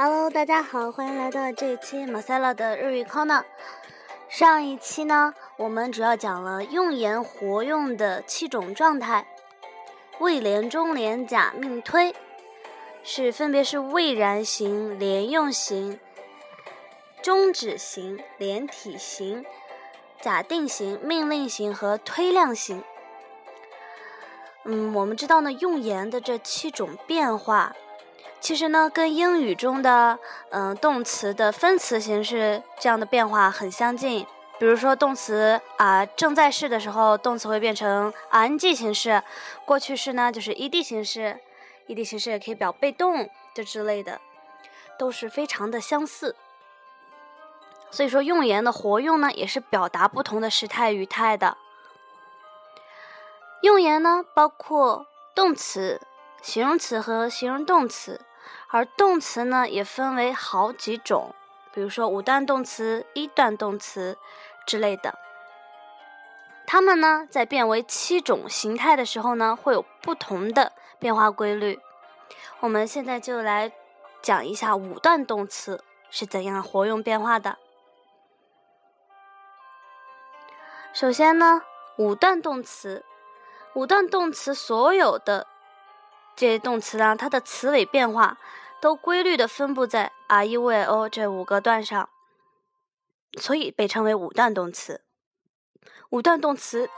Hello，大家好，欢迎来到这一期马赛拉的日语课呢。上一期呢，我们主要讲了用言活用的七种状态，谓连、中连、假命推，是分别是未然型、连用型、终止型、连体型、假定型、命令型和推量型。嗯，我们知道呢，用言的这七种变化。其实呢，跟英语中的嗯动词的分词形式这样的变化很相近。比如说动词啊正在式的时候，动词会变成 ing 形式；过去式呢就是 ed 形式，ed 形式也可以表被动这之类的，都是非常的相似。所以说用言的活用呢，也是表达不同的时态语态的。用言呢，包括动词、形容词和形容动词。而动词呢，也分为好几种，比如说五段动词、一段动词之类的。它们呢，在变为七种形态的时候呢，会有不同的变化规律。我们现在就来讲一下五段动词是怎样活用变化的。首先呢，五段动词，五段动词所有的。这些动词呢，它的词尾变化都规律的分布在 r、e、u、o 这五个段上，所以被称为五段动词。五段动词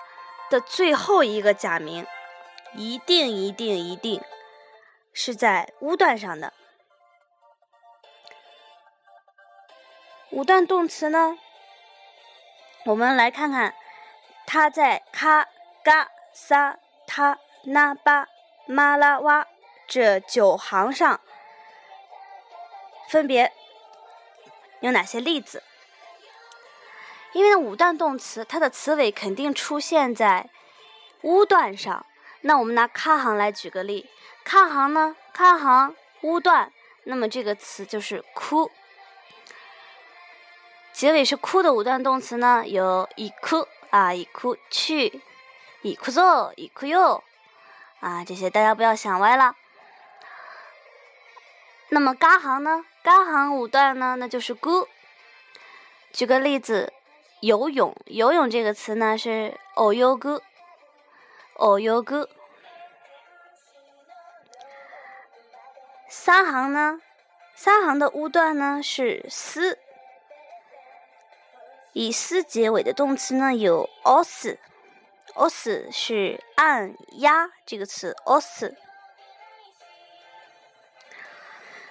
的最后一个假名，一定一定一定是在 u 段上的。五段动词呢，我们来看看它在卡、嘎、萨、他、那、巴。马拉哇，这九行上分别有哪些例子？因为呢，五段动词它的词尾肯定出现在乌段上。那我们拿卡行来举个例，卡行呢，卡行乌段，那么这个词就是哭。结尾是哭的五段动词呢，有一哭啊，一哭去，一哭走，一哭哟。啊，这些大家不要想歪了。那么嘎行呢？嘎行五段呢？那就是 gu。举个例子，游泳，游泳这个词呢是 oyogu，oyogu。三行呢？三行的乌段呢是斯，以斯结尾的动词呢有 os。Os 是按压这个词，os。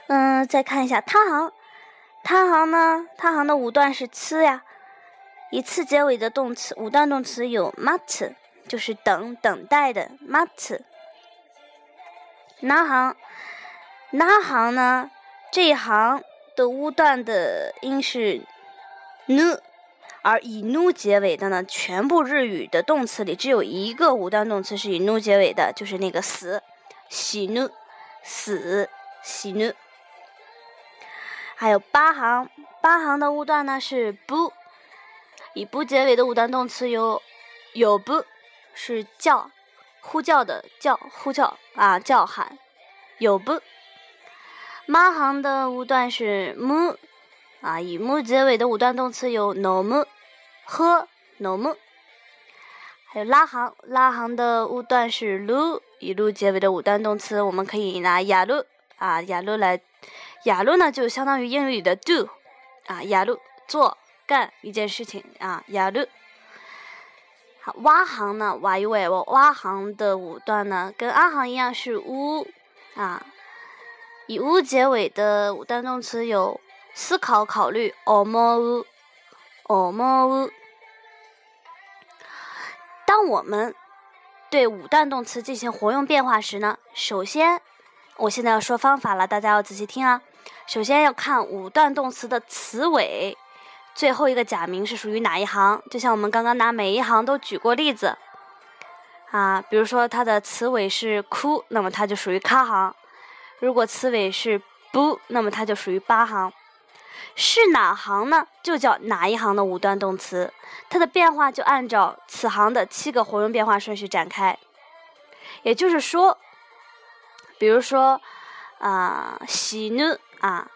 嗯，再看一下他行，他行呢？他行的五段是呲呀，以次结尾的动词，五段动词有 mat，就是等等待的 mat。那行，那行呢？这一行的乌段的音是 nu。而以 nu 结尾的呢，全部日语的动词里只有一个五段动词是以 nu 结尾的，就是那个死，喜怒，死，喜怒。还有八行，八行的五段呢是不，以不结尾的五段动词有有不，是叫，呼叫的叫，呼叫啊叫喊，有不。八行的五段是木。啊，以木结尾的五段动词有 no mu、喝 no mu，还有拉行，拉行的五段是 lu，以 lu 结尾的五段动词，我们可以拿雅鲁啊，雅鲁来，雅鲁呢就相当于英语里的 do，啊，雅鲁做干一件事情啊，雅鲁。好，挖行呢，挖一位，我挖行的五段呢，跟阿行一样是 u，啊，以 u 结尾的五段动词有。思考、考虑，omo omo。当我们对五段动词进行活用变化时呢，首先，我现在要说方法了，大家要仔细听啊。首先要看五段动词的词尾，最后一个假名是属于哪一行？就像我们刚刚拿每一行都举过例子啊，比如说它的词尾是哭，那么它就属于卡行；如果词尾是不，那么它就属于八行。是哪行呢？就叫哪一行的五段动词，它的变化就按照此行的七个活用变化顺序展开。也就是说，比如说啊，喜怒啊，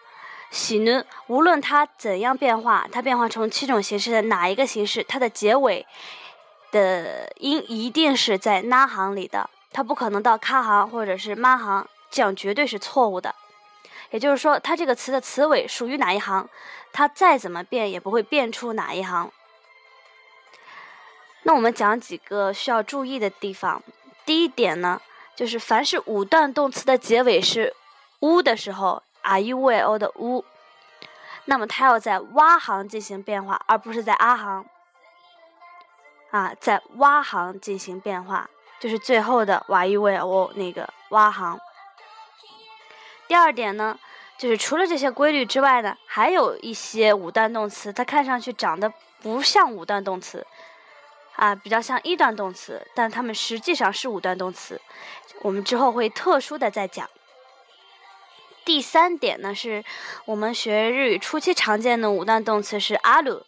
喜怒，无论它怎样变化，它变化成七种形式的哪一个形式，它的结尾的音一定是在那行里的，它不可能到卡行或者是妈行，这样绝对是错误的。也就是说，它这个词的词尾属于哪一行，它再怎么变也不会变出哪一行。那我们讲几个需要注意的地方。第一点呢，就是凡是五段动词的结尾是 u 的时候，a u v o 的 u，那么它要在蛙行进行变化，而不是在啊行。啊，在蛙行进行变化，就是最后的 y u v o 那个蛙行。第二点呢，就是除了这些规律之外呢，还有一些五段动词，它看上去长得不像五段动词，啊，比较像一段动词，但它们实际上是五段动词。我们之后会特殊的再讲。第三点呢，是我们学日语初期常见的五段动词是阿鲁。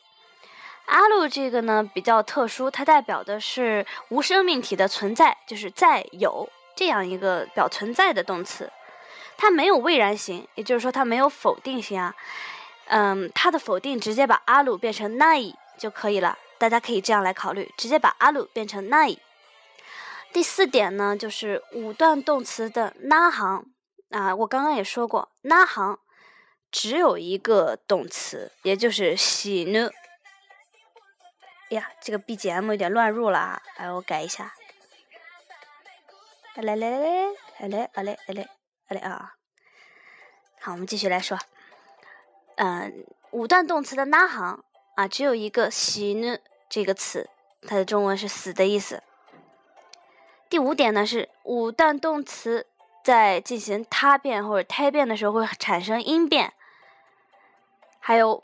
阿鲁这个呢比较特殊，它代表的是无生命体的存在，就是在有这样一个表存在的动词。它没有未然形，也就是说它没有否定形啊。嗯，它的否定直接把阿鲁变成奈就可以了。大家可以这样来考虑，直接把阿鲁变成奈。第四点呢，就是五段动词的那行啊，我刚刚也说过，那行只有一个动词，也就是喜怒。呀，这个 BGM 有点乱入了啊，来我改一下。来来来来来来来来来。好嘞啊，好，我们继续来说。嗯，五段动词的那行啊，只有一个“死呢”这个词，它的中文是“死”的意思。第五点呢是，五段动词在进行他变或者胎变的时候会产生音变。还有，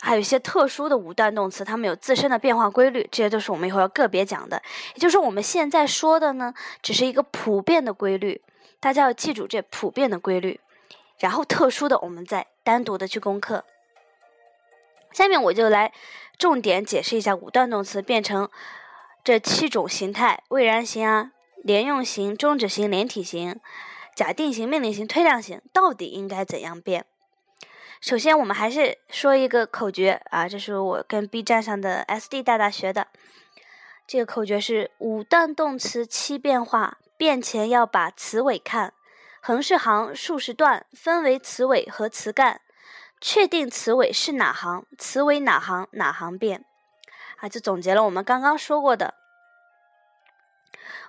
还有一些特殊的五段动词，它们有自身的变化规律，这些都是我们一会儿要个别讲的。也就是，我们现在说的呢，只是一个普遍的规律。大家要记住这普遍的规律，然后特殊的我们再单独的去攻克。下面我就来重点解释一下五段动词变成这七种形态：未然形啊、连用型、终止型、连体型、假定型、命令型、推量型，到底应该怎样变？首先，我们还是说一个口诀啊，这是我跟 B 站上的 SD 大大学的。这个口诀是五段动词七变化。变前要把词尾看，横是行，竖是段，分为词尾和词干，确定词尾是哪行，词尾哪行哪行变，啊，就总结了我们刚刚说过的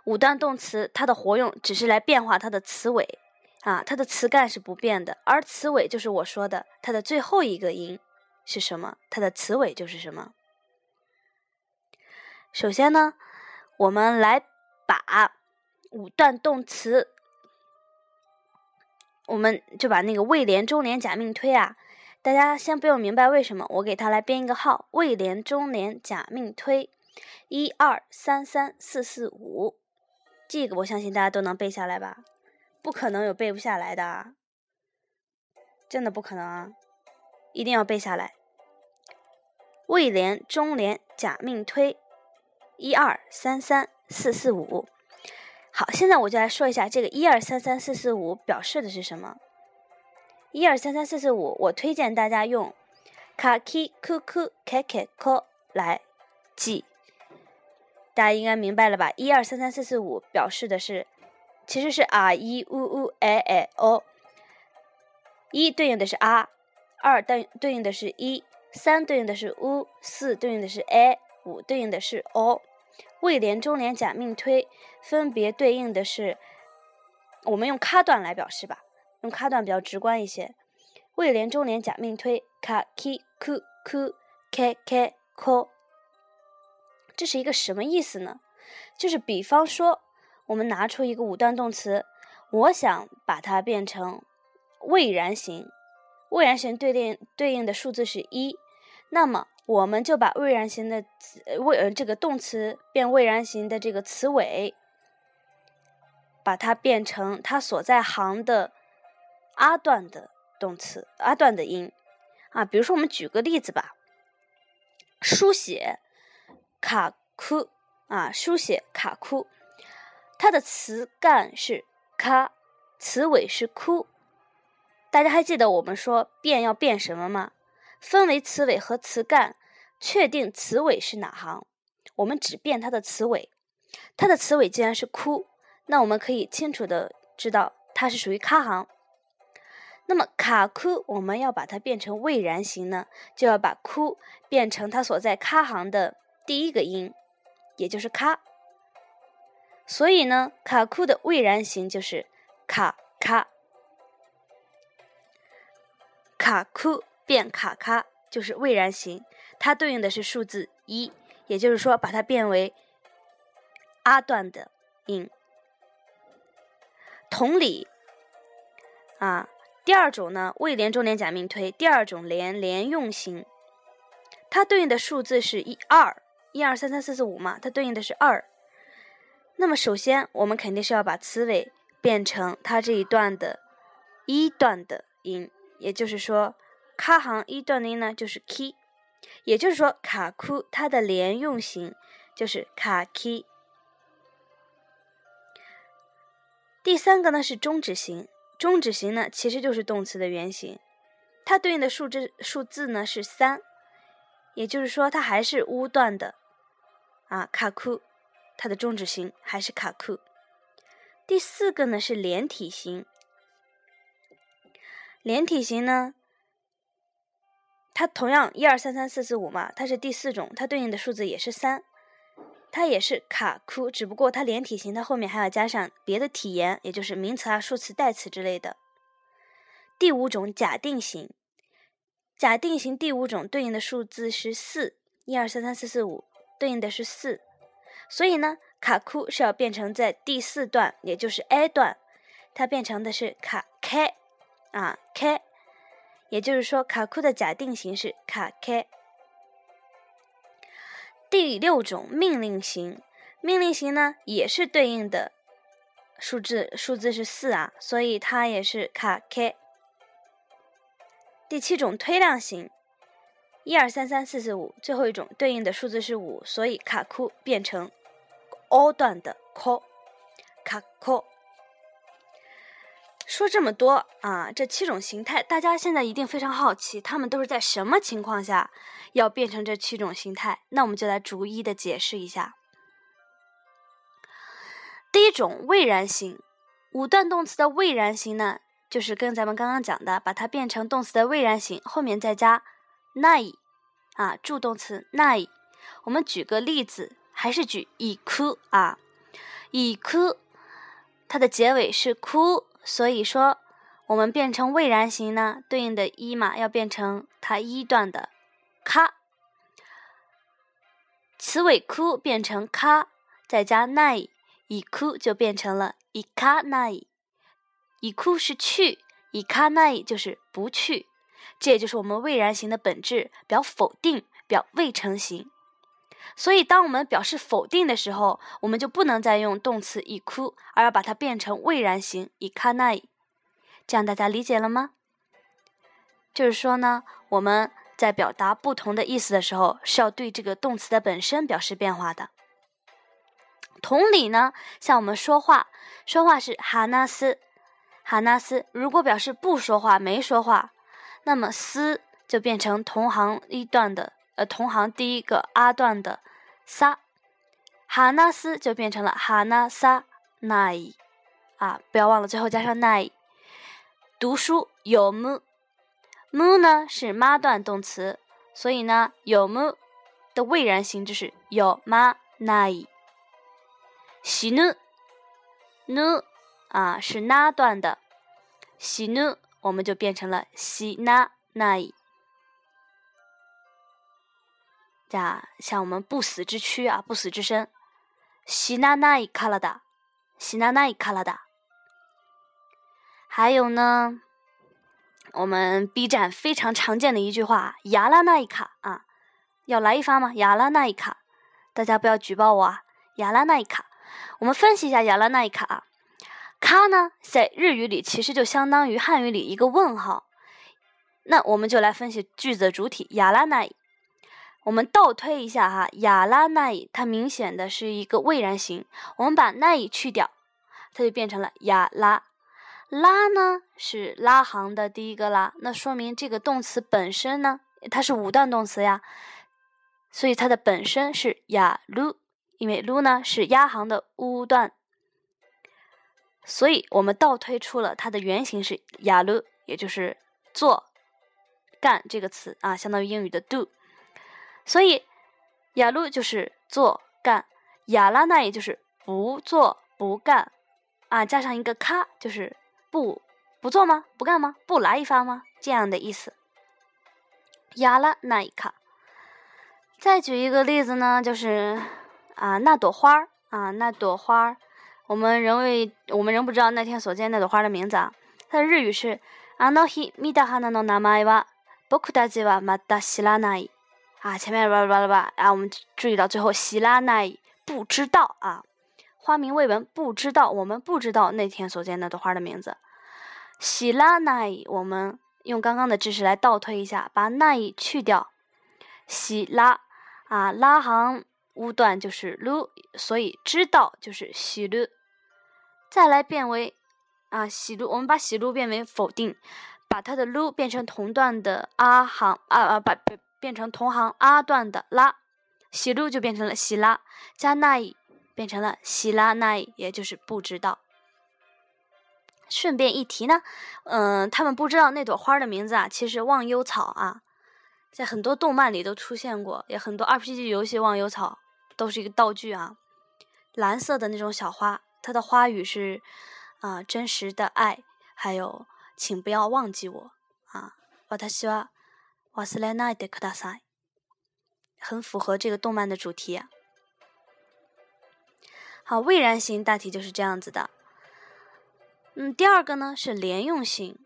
五段动词，它的活用只是来变化它的词尾，啊，它的词干是不变的，而词尾就是我说的它的最后一个音是什么，它的词尾就是什么。首先呢，我们来把。五段动词，我们就把那个谓连、中连、假命推啊，大家先不用明白为什么，我给它来编一个号：谓连、中连、假命推，一二三三四四五，这个我相信大家都能背下来吧？不可能有背不下来的，啊，真的不可能啊！一定要背下来。谓连、中连、假命推，一二三三四四五。好，现在我就来说一下这个一二三三四四五表示的是什么。一二三三四四五，我推荐大家用 kaki kuku keke ko 来记，大家应该明白了吧？一二三三四四五表示的是，其实是 r 一 u u a a o，一对应的是 r，二对对应的是一，三对应的是 u，四对应的是 a，五对应的是 o。谓连、中连、假命推分别对应的是，我们用卡段来表示吧，用卡段比较直观一些。谓连、中连、假命推，卡、ki、ku、ku、ke、ke、ko，这是一个什么意思呢？就是比方说，我们拿出一个五段动词，我想把它变成谓然形，谓然形对应对应的数字是一，那么。我们就把未然形的未呃这个动词变未然形的这个词尾，把它变成它所在行的阿段的动词阿段的音啊。比如说，我们举个例子吧，书写卡库啊，书写卡库，它的词干是卡，词尾是库，大家还记得我们说变要变什么吗？分为词尾和词干，确定词尾是哪行，我们只变它的词尾。它的词尾既然是哭，那我们可以清楚的知道它是属于卡行。那么卡哭，我们要把它变成未然形呢，就要把哭变成它所在卡行的第一个音，也就是卡。所以呢，卡哭的未然形就是卡卡。卡哭变卡卡就是未然形，它对应的是数字一，也就是说把它变为阿段的音。同理，啊。第二种呢，未连中连假命推。第二种连连用型，它对应的数字是一二一二三三四四五嘛，它对应的是二。那么首先，我们肯定是要把词尾变成它这一段的一段的音，也就是说，卡行一段的音呢就是 k，也就是说卡库它的连用型就是卡 k。第三个呢是终止型。终止型呢，其实就是动词的原形，它对应的数字数字呢是三，也就是说它还是乌段的啊卡库，它的终止型还是卡库。第四个呢是连体型，连体型呢，它同样一二三三四四五嘛，它是第四种，它对应的数字也是三。它也是卡库，只不过它连体型，它后面还要加上别的体言，也就是名词啊、数词、代词之类的。第五种假定型，假定型第五种对应的数字是四，一二三三四四五，对应的是四。所以呢，卡库是要变成在第四段，也就是 A 段，它变成的是卡开啊开，也就是说卡库的假定型是卡 k。第六种命令型，命令型呢也是对应的数字，数字是四啊，所以它也是卡 k。第七种推量型，一二三三四四五，最后一种对应的数字是五，所以卡库变成 all 段的 call，卡 call。说这么多啊，这七种形态，大家现在一定非常好奇，它们都是在什么情况下要变成这七种形态？那我们就来逐一的解释一下。第一种未然形，五段动词的未然形呢，就是跟咱们刚刚讲的，把它变成动词的未然形，后面再加 nai 啊，助动词 nai。我们举个例子，还是举以哭啊，以哭，它的结尾是哭。所以说，我们变成未然形呢，对应的一嘛，要变成它一段的卡，词尾哭变成卡，再加奈，以哭就变成了以卡奈，以哭是去，以卡奈就是不去，这也就是我们未然形的本质，表否定，表未成型。所以，当我们表示否定的时候，我们就不能再用动词以哭，而要把它变成未然形以卡奈。这样大家理解了吗？就是说呢，我们在表达不同的意思的时候，是要对这个动词的本身表示变化的。同理呢，像我们说话，说话是哈纳斯，哈纳斯。如果表示不说话、没说话，那么斯就变成同行一段的。同行第一个阿段的撒，哈纳斯就变成了哈纳撒奈，啊，不要忘了最后加上奈。读书有木，木呢是妈段动词，所以呢有木的未然形就是有妈奈。喜怒怒啊是那段的，喜怒我们就变成了喜那奈。呀，像我们不死之躯啊，不死之身，西纳奈伊卡拉达，西纳奈伊卡拉达。还有呢，我们 B 站非常常见的一句话，亚拉奈伊卡啊，要来一发吗？亚拉奈伊卡，大家不要举报我啊！亚拉奈伊卡，我们分析一下亚拉奈伊卡啊，卡呢，在日语里其实就相当于汉语里一个问号，那我们就来分析句子的主体亚拉奈。我们倒推一下哈，亚拉奈它明显的是一个未然形，我们把奈去掉，它就变成了亚拉。拉呢是拉行的第一个拉，那说明这个动词本身呢，它是五段动词呀，所以它的本身是呀噜，因为噜呢是压行的五段，所以我们倒推出了它的原型是呀噜，也就是做、干这个词啊，相当于英语的 do，所以呀噜就是做干，呀拉那也就是不做不干啊，加上一个咔就是。不不做吗？不干吗？不来一发吗？这样的意思。亚拉那一卡。再举一个例子呢，就是啊，那朵花儿啊，那朵花儿，我们仍未，我们仍不知道那天所见那朵花的名字啊。它的日语是あの日見た花の名前は僕たちはまだ知らない。 啊，前面叭叭叭叭，啊，我们注意到最后知らない，不知道啊。花名未闻，不知道，我们不知道那天所见那朵花的名字。喜拉奈，我们用刚刚的知识来倒推一下，把奈去掉，喜拉啊，拉行五段就是噜，所以知道就是喜噜。再来变为啊喜噜，我们把喜噜变为否定，把它的噜变成同段的啊行啊啊，把变 变成同行阿段的拉，喜噜就变成了喜拉，加奈。变成了喜拉奈，也就是不知道。顺便一提呢，嗯，他们不知道那朵花的名字啊，其实忘忧草啊，在很多动漫里都出现过，也很多 RPG 游戏忘忧草都是一个道具啊。蓝色的那种小花，它的花语是啊，真实的爱，还有请不要忘记我啊。私は忘れないでください，很符合这个动漫的主题。好，未然型大体就是这样子的。嗯，第二个呢是连用型。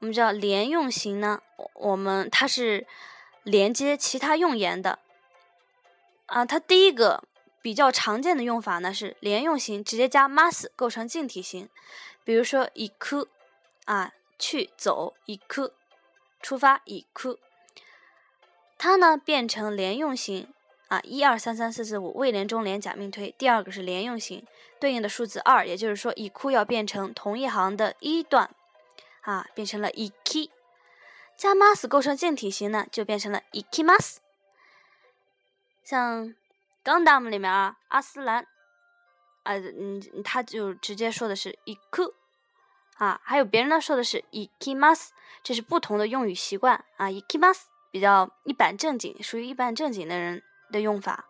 我们知道连用型呢，我们它是连接其他用言的。啊，它第一个比较常见的用法呢是连用型直接加 mas 构成近体型。比如说以 ku 啊去走以 ku 出发以 ku， 它呢变成连用型。啊，一二三三四四五，未连中连假命推。第二个是连用型，对应的数字二，也就是说，以库要变成同一行的一段，啊，变成了以 k 加 mas 构成近体型呢，就变成了以 k mas。像《钢弹》里面啊，阿斯兰，啊，嗯，他就直接说的是以库，啊，还有别人呢说的是以 k mas，这是不同的用语习惯啊，以 k mas 比较一板正经，属于一板正经的人。的用法，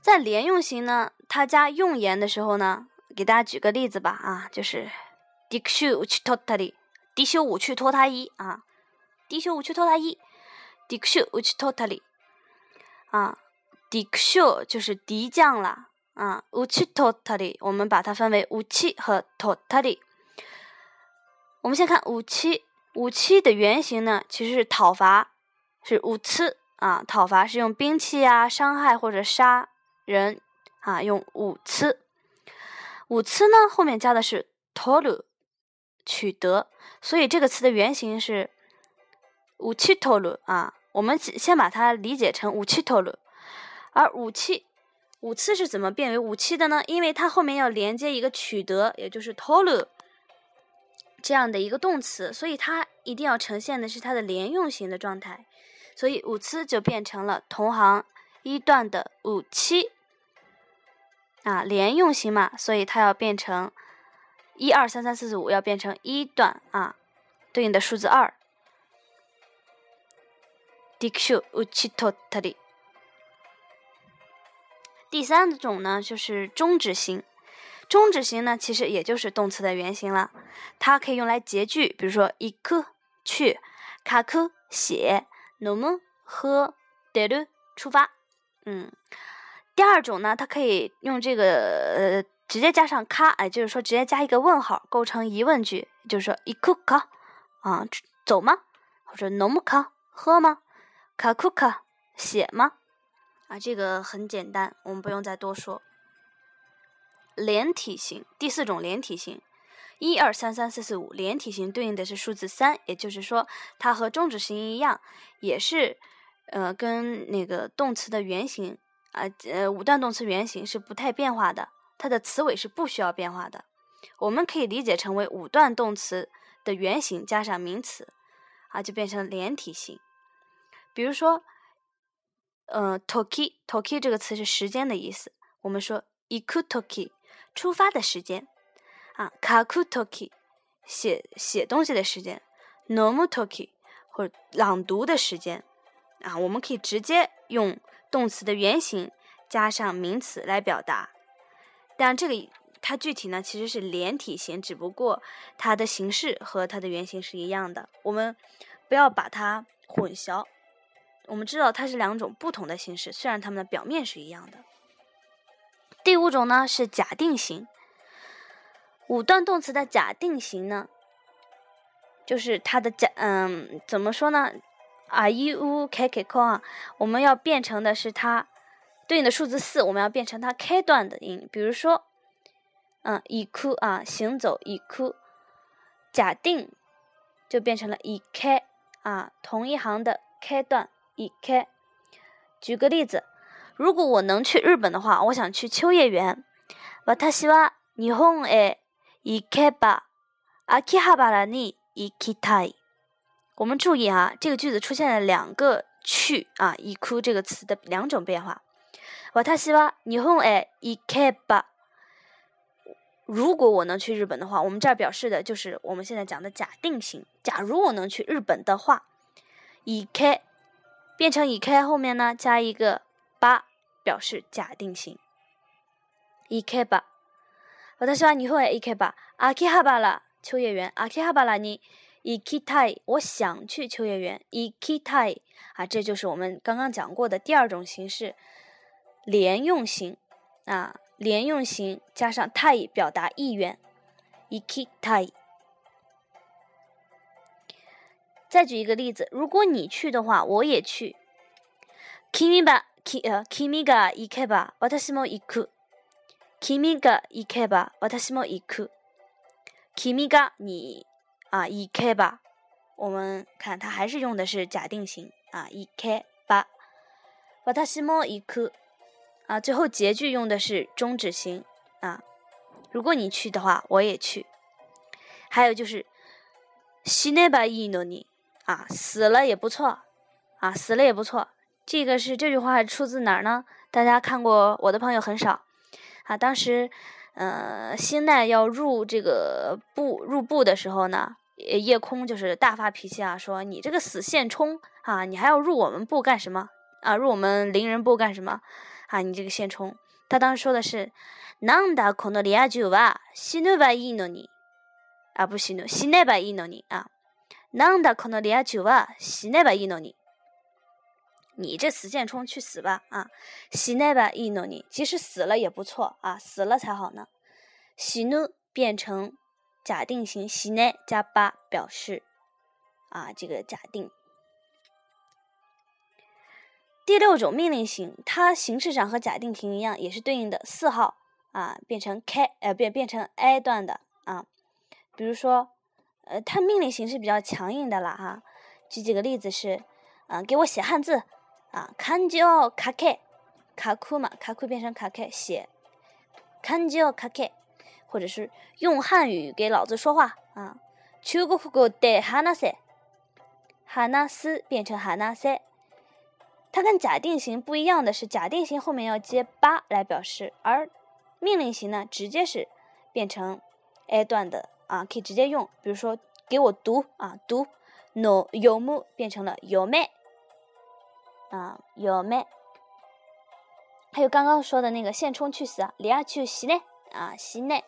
在连用型呢，它加用言的时候呢，给大家举个例子吧啊，就是低修五去脱他的，低修五去脱他衣啊，低修五去脱他衣，低修五去脱他的啊，低修就是敌将了啊，五去脱他的，我们把它分为武器和脱他的。我们先看武器，武器的原型呢，其实是讨伐。是武刺啊，讨伐是用兵器啊，伤害或者杀人啊，用武刺。武刺呢，后面加的是 tolu，取得，所以这个词的原型是武器 tolu 啊。我们先把它理解成武器 tolu，而武器武刺是怎么变为武器的呢？因为它后面要连接一个取得，也就是 tolu 这样的一个动词，所以它一定要呈现的是它的连用型的状态。所以五次就变成了同行一段的五七啊，连用型嘛，所以它要变成一二三三四四五，要变成一段啊，对应的数字二。第三种呢，就是终止型。终止型呢，其实也就是动词的原型了，它可以用来结句，比如说一颗去，卡克写。诺么喝得了出发，嗯，第二种呢，它可以用这个呃直接加上卡，哎，就是说直接加一个问号，构成疑问句，就是说伊库卡啊走吗？或者诺么卡喝吗？卡库卡写吗？啊，这个很简单，我们不用再多说。连体型，第四种连体型。一二三三四四五连体型对应的是数字三，也就是说，它和终止型一样，也是，呃，跟那个动词的原型啊，呃，五段动词原型是不太变化的，它的词尾是不需要变化的。我们可以理解成为五段动词的原型加上名词，啊，就变成连体型。比如说，呃，toki，toki 这个词是时间的意思，我们说 iku toki，出发的时间，啊，kaku toki，写写东西的时间，nomu toki，或者朗读的时间，啊，我们可以直接用动词的原形加上名词来表达。但这个它具体呢其实是连体型，只不过它的形式和它的原型是一样的。我们不要把它混淆。我们知道它是两种不同的形式，虽然它们的表面是一样的。第五种呢是假定型。五段动词的假定型呢，就是它的假嗯怎么说呢？are you k k k 啊，我们要变成的是它。对应的数字四，我们要变成它开段的音，比如说，嗯，以哭啊，行走以哭，假定就变成了以开啊，同一行的开段以开。举个例子，如果我能去日本的话，我想去秋叶原。私は日本へ行けば秋葉原に行きたい。我们注意啊，这个句子出现了两个去啊，以哭这个词的两种变化。私は日本へ行けば，如果我能去日本的话，我们这儿表示的就是我们现在讲的假定型。假如我能去日本的话，以开变成以开后面呢加一个ば， 表示假定型。行けば、私は日本へ行けば、秋葉原秋叶原、秋葉原に行きたい。我想去秋叶原。行きたい啊，这就是我们刚刚讲过的第二种形式。连用型啊，连用型加上たい表达意愿，行きたい。再举一个例子，如果你去的话，我也去。君ば、 き呃、君が行けば私も行く。君が行けば私も行く。君が你啊行けば，我们看它还是用的是假定型啊，行けば私も行く。啊，最后结句用的是终止型啊。如果你去的话，我也去。还有就是，死ねばいいのに啊，死了也不错啊，死了也不错。 这个是这句话出自哪儿呢？大家看过我的朋友很少啊。当时，呃，新奈要入这个部入部的时候呢，夜空就是大发脾气啊，说你这个死现充啊，你还要入我们部干什么啊？入我们邻人部干什么？啊，你这个现充，他当时说的是，なんだこのリア充は死ぬばいいのに，啊不死ぬ死ねばいいのに啊，なんだこのリア充は死ねばいいのに， 你这死现充去死吧啊，死ねばいいのに，即使死了也不错啊，死了才好呢。死ぬ变成假定型，死ね加ば表示啊这个假定。第六种命令型，它形式上和假定型一样，也是对应的四号啊，变成开呃变变成 I 段的啊。比如说，呃，它命令型是比较强硬的了哈。举几个例子是，嗯，给我写汉字 啊，看就卡开卡库嘛，卡库变成卡开写，看就卡开，或者是用汉语给老子说话啊。中国語で話せ，話す变成話せ。它跟假定型不一样的是，假定型后面要接八来表示，而命令型呢，直接是变成 a 段的啊，可以直接用。比如说，给我读啊，读 no 有木变成了有没 啊，有没。还有刚刚说的那个现充去死啊，里亚去西内啊，西内。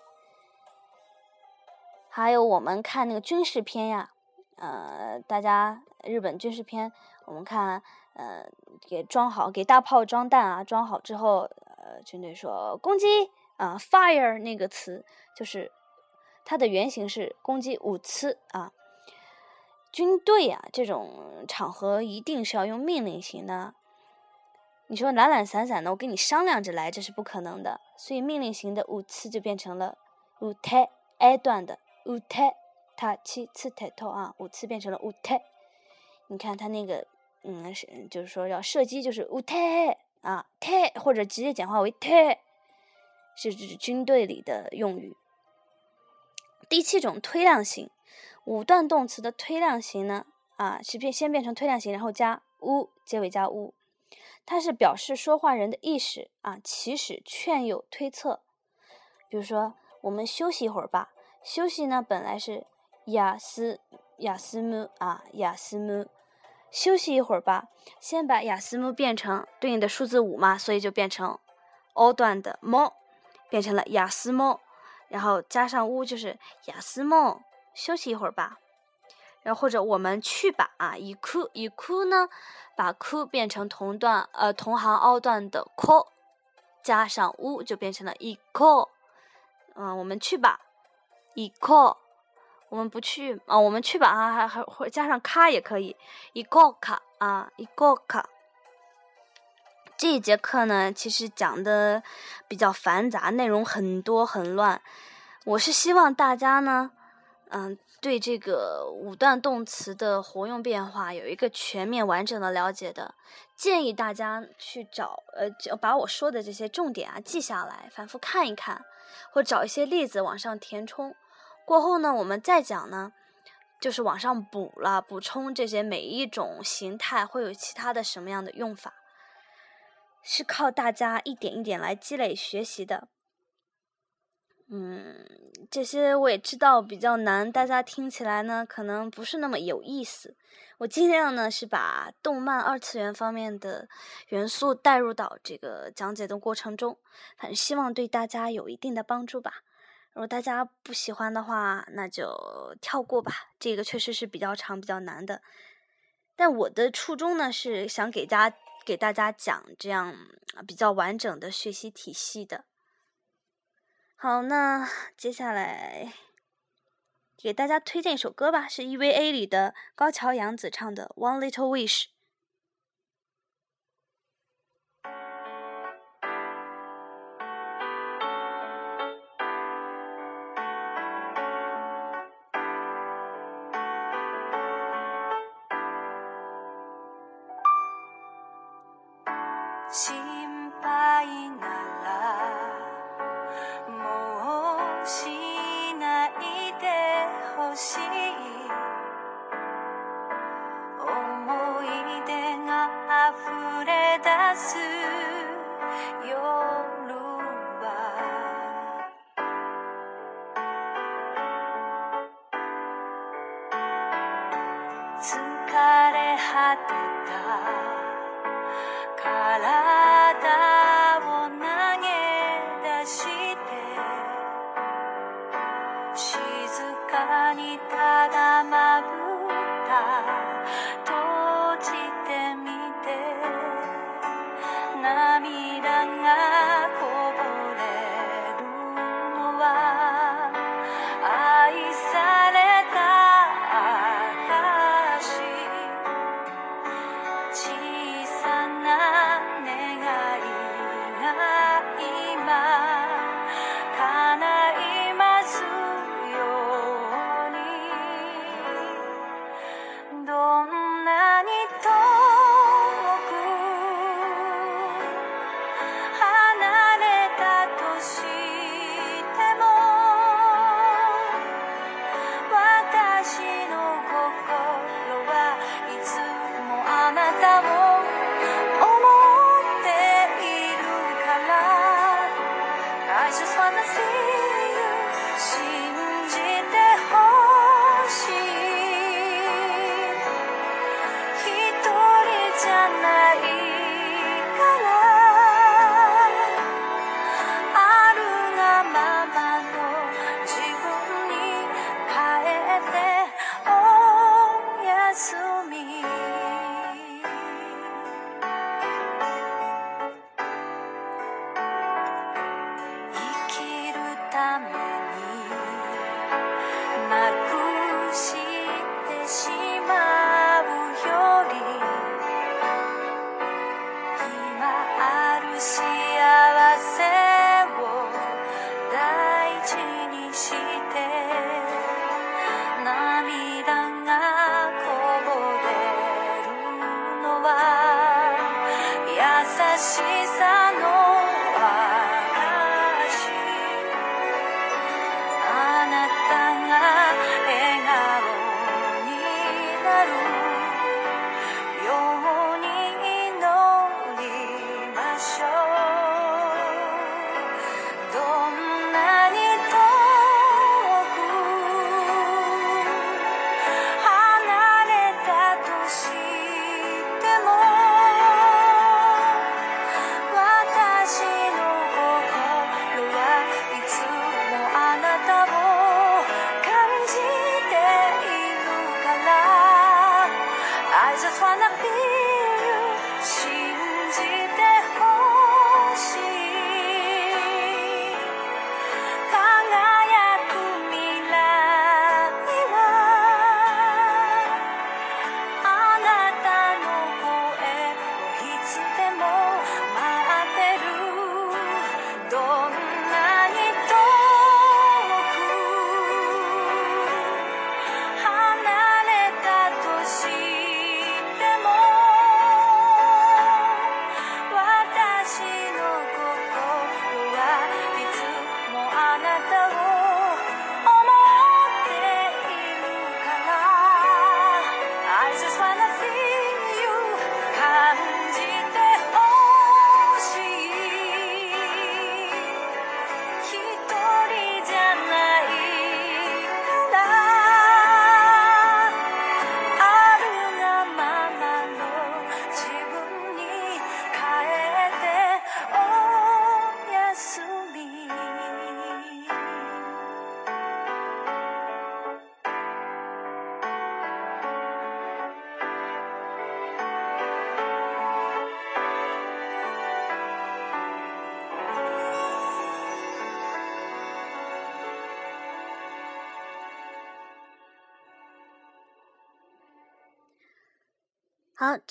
还有我们看那个军事片呀，呃，大家日本军事片，我们看。呃，给装好，给大炮装弹啊！装好之后，呃，军队说攻击啊，fire 那个词就是它的原型是攻击五次啊。军队啊，这种场合一定是要用命令型的。你说懒懒散散的，我跟你商量着来，这是不可能的。所以命令型的五次就变成了五太 a 段的五太他七次抬头啊，五次变成了五太。你看他那个。嗯，是就是说要射击，就是五太啊太，或者直接简化为太，是指军队里的用语。第七种推量型，五段动词的推量型呢，啊，是变先变成推量型，然后加 u 结尾加 u，它是表示说话人的意识啊，起始、劝诱、推测。比如说，我们休息一会儿吧。休息呢，本来是雅思雅思姆啊，雅思姆。休息一会儿吧，先把雅思姆变成对应的数字五嘛，所以就变成 o 段的 mo，变成了雅思莫，然后加上 u 就是雅思莫。休息一会儿吧，然后或者我们去吧啊，以哭以哭呢，把哭变成同段呃同行凹段的 ko，加上 u 就变成了以 ko。嗯，我们去吧，以 ko。我们不去啊，我们去吧啊，还还或加上卡也可以，一个卡啊，一个卡。这一节课呢，其实讲的比较繁杂，内容很多很乱。我是希望大家呢，嗯，对这个五段动词的活用变化有一个全面完整的了解的。建议大家去找呃，就把我说的这些重点啊记下来，反复看一看，或找一些例子往上填充。过后呢，我们再讲呢，就是往上补了，补充这些每一种形态会有其他的什么样的用法，是靠大家一点一点来积累学习的。嗯，这些我也知道比较难，大家听起来呢可能不是那么有意思。我尽量呢是把动漫二次元方面的元素带入到这个讲解的过程中，反正希望对大家有一定的帮助吧。如果大家不喜欢的话，那就跳过吧。这个确实是比较长、比较难的。但我的初衷呢，是想给家给大家讲这样比较完整的学习体系的。好，那接下来给大家推荐一首歌吧，是 EVA 里的高桥洋子唱的《One Little Wish》。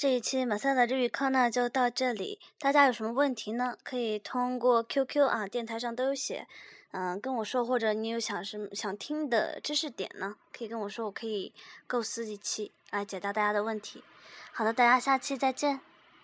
这一期马赛的日语课呢就到这里。大家有什么问题呢？可以通过 QQ 啊，电台上都有写，嗯，跟我说，或者你有想什么想听的知识点呢，可以跟我说，我可以构思一期来解答大家的问题。好的，大家下期再见。